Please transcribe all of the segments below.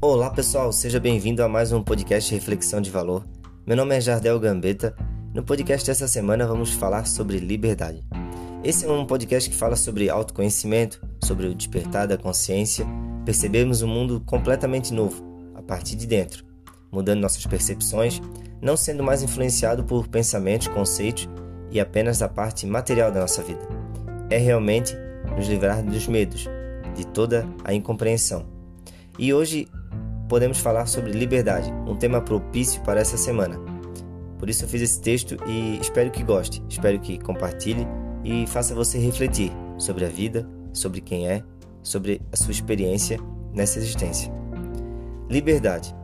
Olá pessoal, seja bem-vindo a mais um podcast Reflexão de Valor. Meu nome é Jardel Gambetta. No podcast dessa semana vamos falar sobre liberdade. Esse é um podcast que fala sobre autoconhecimento, sobre o despertar da consciência, percebermos um mundo completamente novo, a partir de dentro, mudando nossas percepções, não sendo mais influenciado por pensamentos, conceitos e apenas a parte material da nossa vida. É realmente nos livrar dos medos, de toda a incompreensão. E hoje podemos falar sobre liberdade, um tema propício para essa semana. Por isso eu fiz esse texto e espero que goste, espero que compartilhe e faça você refletir sobre a vida, sobre quem é, sobre a sua experiência nessa existência. Liberdade.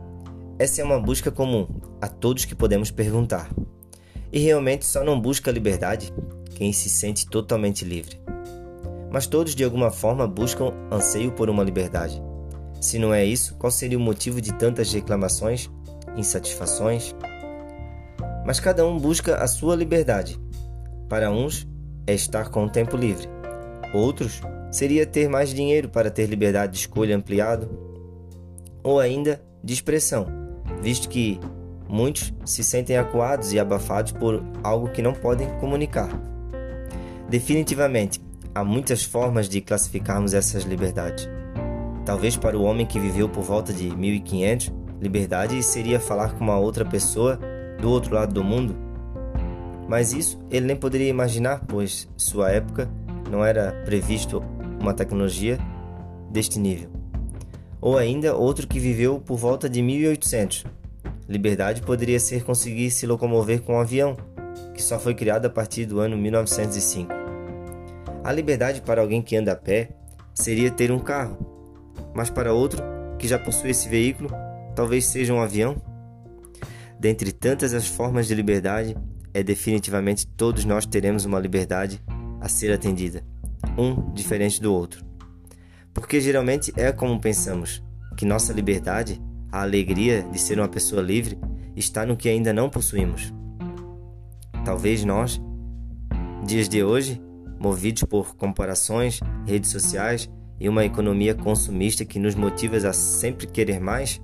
Essa é uma busca comum a todos que podemos perguntar. E realmente só não busca liberdade quem se sente totalmente livre. Mas todos de alguma forma buscam anseio por uma liberdade. Se não é isso, qual seria o motivo de tantas reclamações, insatisfações? Mas cada um busca a sua liberdade. Para uns é estar com o tempo livre. Outros seria ter mais dinheiro para ter liberdade de escolha ampliado, ou ainda de expressão, visto que muitos se sentem acuados e abafados por algo que não podem comunicar. Definitivamente, há muitas formas de classificarmos essas liberdades. Talvez para o homem que viveu por volta de 1500, liberdade seria falar com uma outra pessoa do outro lado do mundo. Mas isso ele nem poderia imaginar, pois sua época não era previsto uma tecnologia deste nível. Ou ainda outro que viveu por volta de 1800. Liberdade poderia ser conseguir se locomover com um avião, que só foi criado a partir do ano 1905. A liberdade para alguém que anda a pé seria ter um carro, mas para outro que já possui esse veículo, talvez seja um avião? Dentre tantas as formas de liberdade, é definitivamente todos nós teremos uma liberdade a ser atendida, um diferente do outro. Porque geralmente é como pensamos, que nossa liberdade, a alegria de ser uma pessoa livre, está no que ainda não possuímos. Talvez nós, dias de hoje, movidos por comparações, redes sociais, e uma economia consumista que nos motiva a sempre querer mais,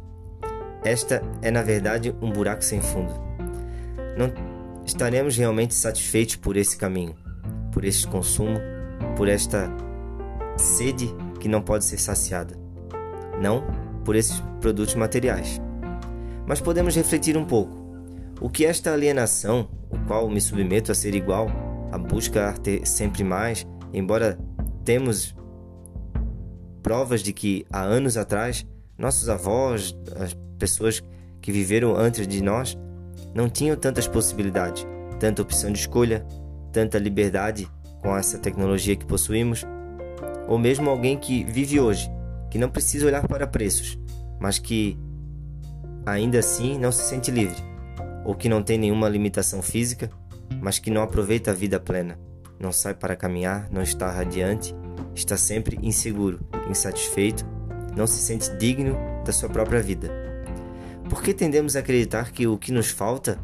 esta é na verdade um buraco sem fundo. Não estaremos realmente satisfeitos por esse caminho, por este consumo, por esta sede que não pode ser saciada. Não por esses produtos materiais. Mas podemos refletir um pouco. O que esta alienação, o qual me submeto a ser igual, a busca ter sempre mais, embora temos provas de que há anos atrás nossos avós, as pessoas que viveram antes de nós, não tinham tantas possibilidades, tanta opção de escolha, tanta liberdade com essa tecnologia que possuímos, ou mesmo alguém que vive hoje, que não precisa olhar para preços, mas que ainda assim não se sente livre, ou que não tem nenhuma limitação física, mas que não aproveita a vida plena, não sai para caminhar, não está radiante está sempre inseguro, insatisfeito, não se sente digno da sua própria vida. Por que tendemos a acreditar que o que nos falta,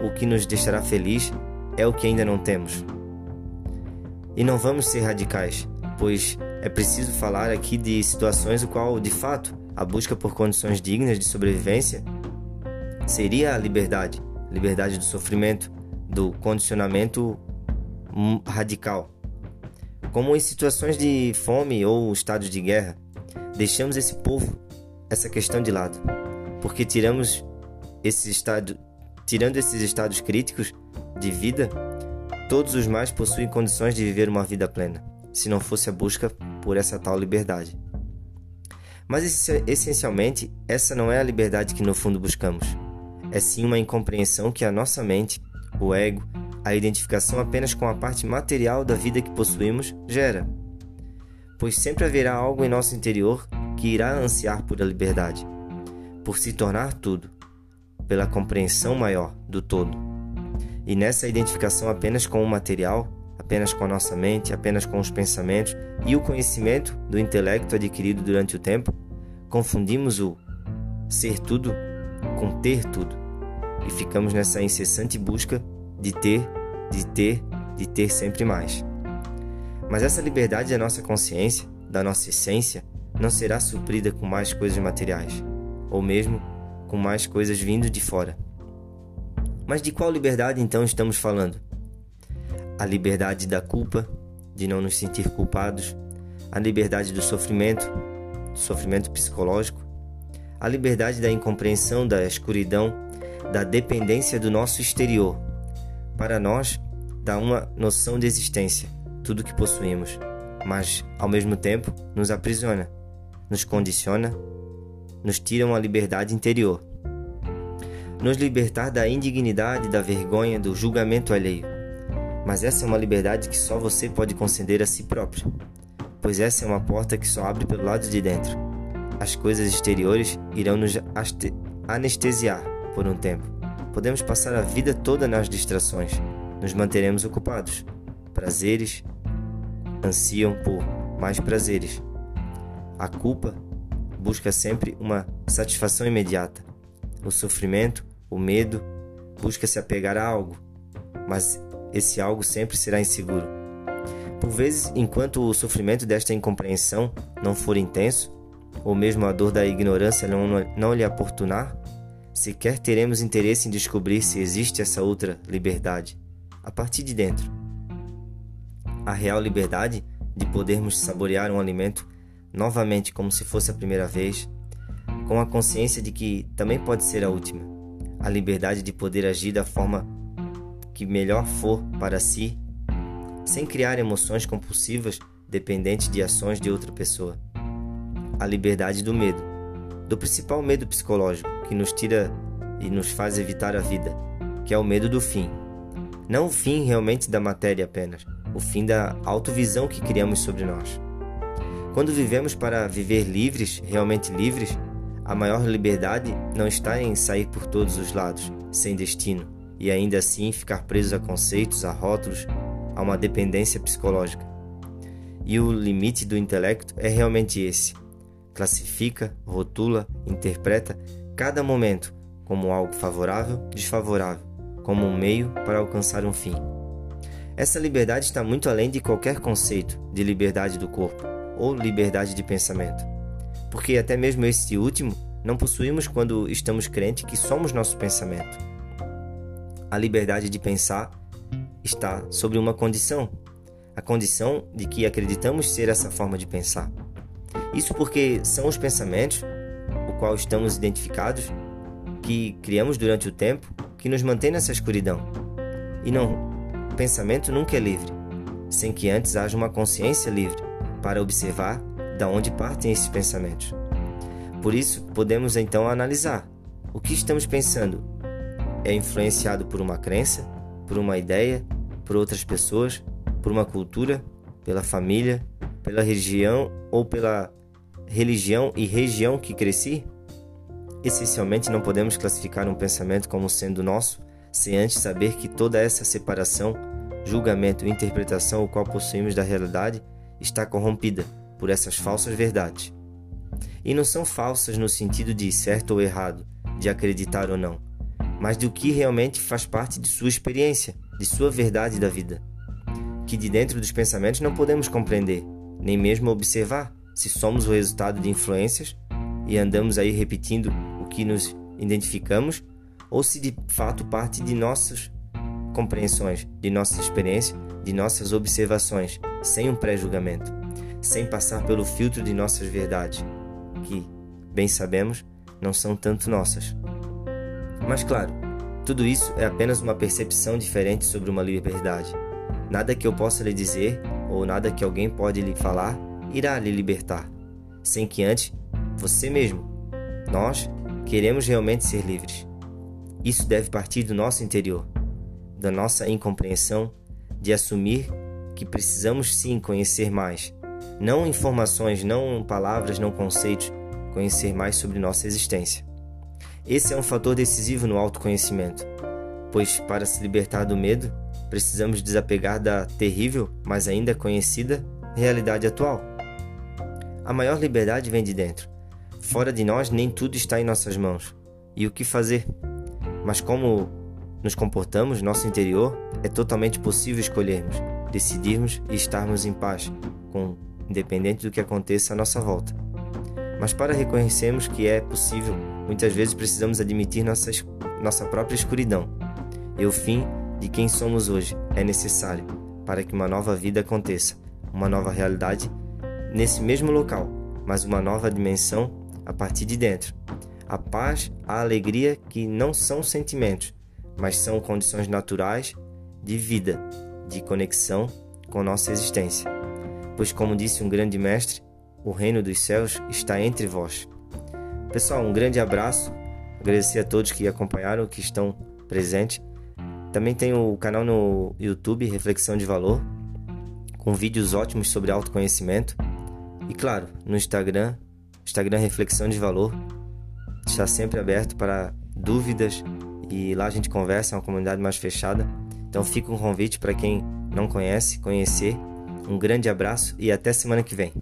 o que nos deixará feliz, é o que ainda não temos? E não vamos ser radicais, pois é preciso falar aqui de situações o qual, de fato, a busca por condições dignas de sobrevivência seria a liberdade, liberdade do sofrimento, do condicionamento radical como em situações de fome ou estados de guerra, deixamos esse povo, essa questão de lado, porque tiramos esse estado, tirando esses estados críticos de vida, todos os mais possuem condições de viver uma vida plena, se não fosse a busca por essa tal liberdade. Mas essencialmente, essa não é a liberdade que no fundo buscamos. É sim uma incompreensão que a nossa mente, o ego, a identificação apenas com a parte material da vida que possuímos gera, pois sempre haverá algo em nosso interior que irá ansiar por a liberdade, por se tornar tudo, pela compreensão maior do todo. E nessa identificação apenas com o material, apenas com a nossa mente, apenas com os pensamentos e o conhecimento do intelecto adquirido durante o tempo, confundimos o ser tudo com ter tudo e ficamos nessa incessante busca de ter, de ter, de ter sempre mais. Mas essa liberdade da nossa consciência, da nossa essência, não será suprida com mais coisas materiais, ou mesmo com mais coisas vindo de fora. Mas de qual liberdade então estamos falando? A liberdade da culpa, de não nos sentir culpados, a liberdade do sofrimento, do sofrimento psicológico, a liberdade da incompreensão, da escuridão, da dependência do nosso exterior. Para nós, dá uma noção de existência, tudo que possuímos, mas ao mesmo tempo nos aprisiona, nos condiciona, nos tira uma liberdade interior. Nos libertar da indignidade, da vergonha, do julgamento alheio. Mas essa é uma liberdade que só você pode conceder a si próprio pois essa é uma porta que só abre pelo lado de dentro. As coisas exteriores irão nos anestesiar por um tempo. Podemos passar a vida toda nas distrações. Nos manteremos ocupados. Prazeres ansiam por mais prazeres. A culpa busca sempre uma satisfação imediata. O sofrimento, o medo, busca se apegar a algo, mas esse algo sempre será inseguro. Por vezes, enquanto o sofrimento desta incompreensão não for intenso, ou mesmo a dor da ignorância não, não lhe aportunar, sequer teremos interesse em descobrir se existe essa outra liberdade, a partir de dentro. A real liberdade de podermos saborear um alimento novamente como se fosse a primeira vez, com a consciência de que também pode ser a última. A liberdade de poder agir da forma que melhor for para si sem criar emoções compulsivas dependentes de ações de outra pessoa. A liberdade do medo, do principal medo psicológico que nos tira e nos faz evitar a vida, que é o medo do fim. Não o fim realmente da matéria apenas, o fim da autovisão que criamos sobre nós. Quando vivemos para viver livres, realmente livres, a maior liberdade não está em sair por todos os lados, sem destino, e ainda assim ficar preso a conceitos, a rótulos, a uma dependência psicológica. E o limite do intelecto é realmente esse: classifica, rotula, interpreta cada momento como algo favorável, desfavorável, como um meio para alcançar um fim. Essa liberdade está muito além de qualquer conceito de liberdade do corpo ou liberdade de pensamento, porque até mesmo este último não possuímos quando estamos crentes que somos nosso pensamento. A liberdade de pensar está sobre uma condição, a condição de que acreditamos ser essa forma de pensar. Isso porque são os pensamentos, o qual estamos identificados, que criamos durante o tempo, que nos mantém nessa escuridão. E não, o pensamento nunca é livre, sem que antes haja uma consciência livre para observar da onde partem esses pensamentos. Por isso, podemos então analisar o que estamos pensando é influenciado por uma crença, por uma ideia, por outras pessoas, por uma cultura, pela família, pela região ou pela religião e região que cresci? Essencialmente, não podemos classificar um pensamento como sendo nosso sem antes saber que toda essa separação, julgamento e interpretação o qual possuímos da realidade está corrompida por essas falsas verdades. E não são falsas no sentido de certo ou errado, de acreditar ou não, mas do que realmente faz parte de sua experiência, de sua verdade da vida, que de dentro dos pensamentos não podemos compreender, nem mesmo observar se somos o resultado de influências e andamos aí repetindo o que nos identificamos ou se de fato parte de nossas compreensões, de nossas experiências, de nossas observações, sem um pré-julgamento, sem passar pelo filtro de nossas verdades, que, bem sabemos, não são tanto nossas. Mas claro, tudo isso é apenas uma percepção diferente sobre uma liberdade. Nada que eu possa lhe dizer ou nada que alguém pode lhe falar irá lhe libertar, sem que antes você mesmo, nós, queremos realmente ser livres. Isso deve partir do nosso interior, da nossa incompreensão, de assumir que precisamos sim conhecer mais, não informações, não palavras, não conceitos, conhecer mais sobre nossa existência. Esse é um fator decisivo no autoconhecimento, pois para se libertar do medo, precisamos desapegar da terrível, mas ainda conhecida, realidade atual. A maior liberdade vem de dentro. Fora de nós, nem tudo está em nossas mãos. E o que fazer? Mas como nos comportamos, nosso interior, é totalmente possível escolhermos, decidirmos e estarmos em paz, com independente do que aconteça à nossa volta. Mas para reconhecermos que é possível, muitas vezes precisamos admitir nossa, nossa própria escuridão. E o fim de quem somos hoje é necessário para que uma nova vida aconteça, uma nova realidade nesse mesmo local, mas uma nova dimensão a partir de dentro. A paz, a alegria que não são sentimentos, mas são condições naturais de vida, de conexão com nossa existência. Pois, como disse um grande mestre, o reino dos céus está entre vós. Pessoal, um grande abraço. Agradecer a todos que acompanharam, que estão presentes. Também tem o canal no YouTube Reflexão de Valor, com vídeos ótimos sobre autoconhecimento. E claro, no Instagram, Instagram Reflexão de Valor, está sempre aberto para dúvidas e lá a gente conversa, é uma comunidade mais fechada. Então fica um convite para quem não conhece, conhecer. Um grande abraço e até semana que vem.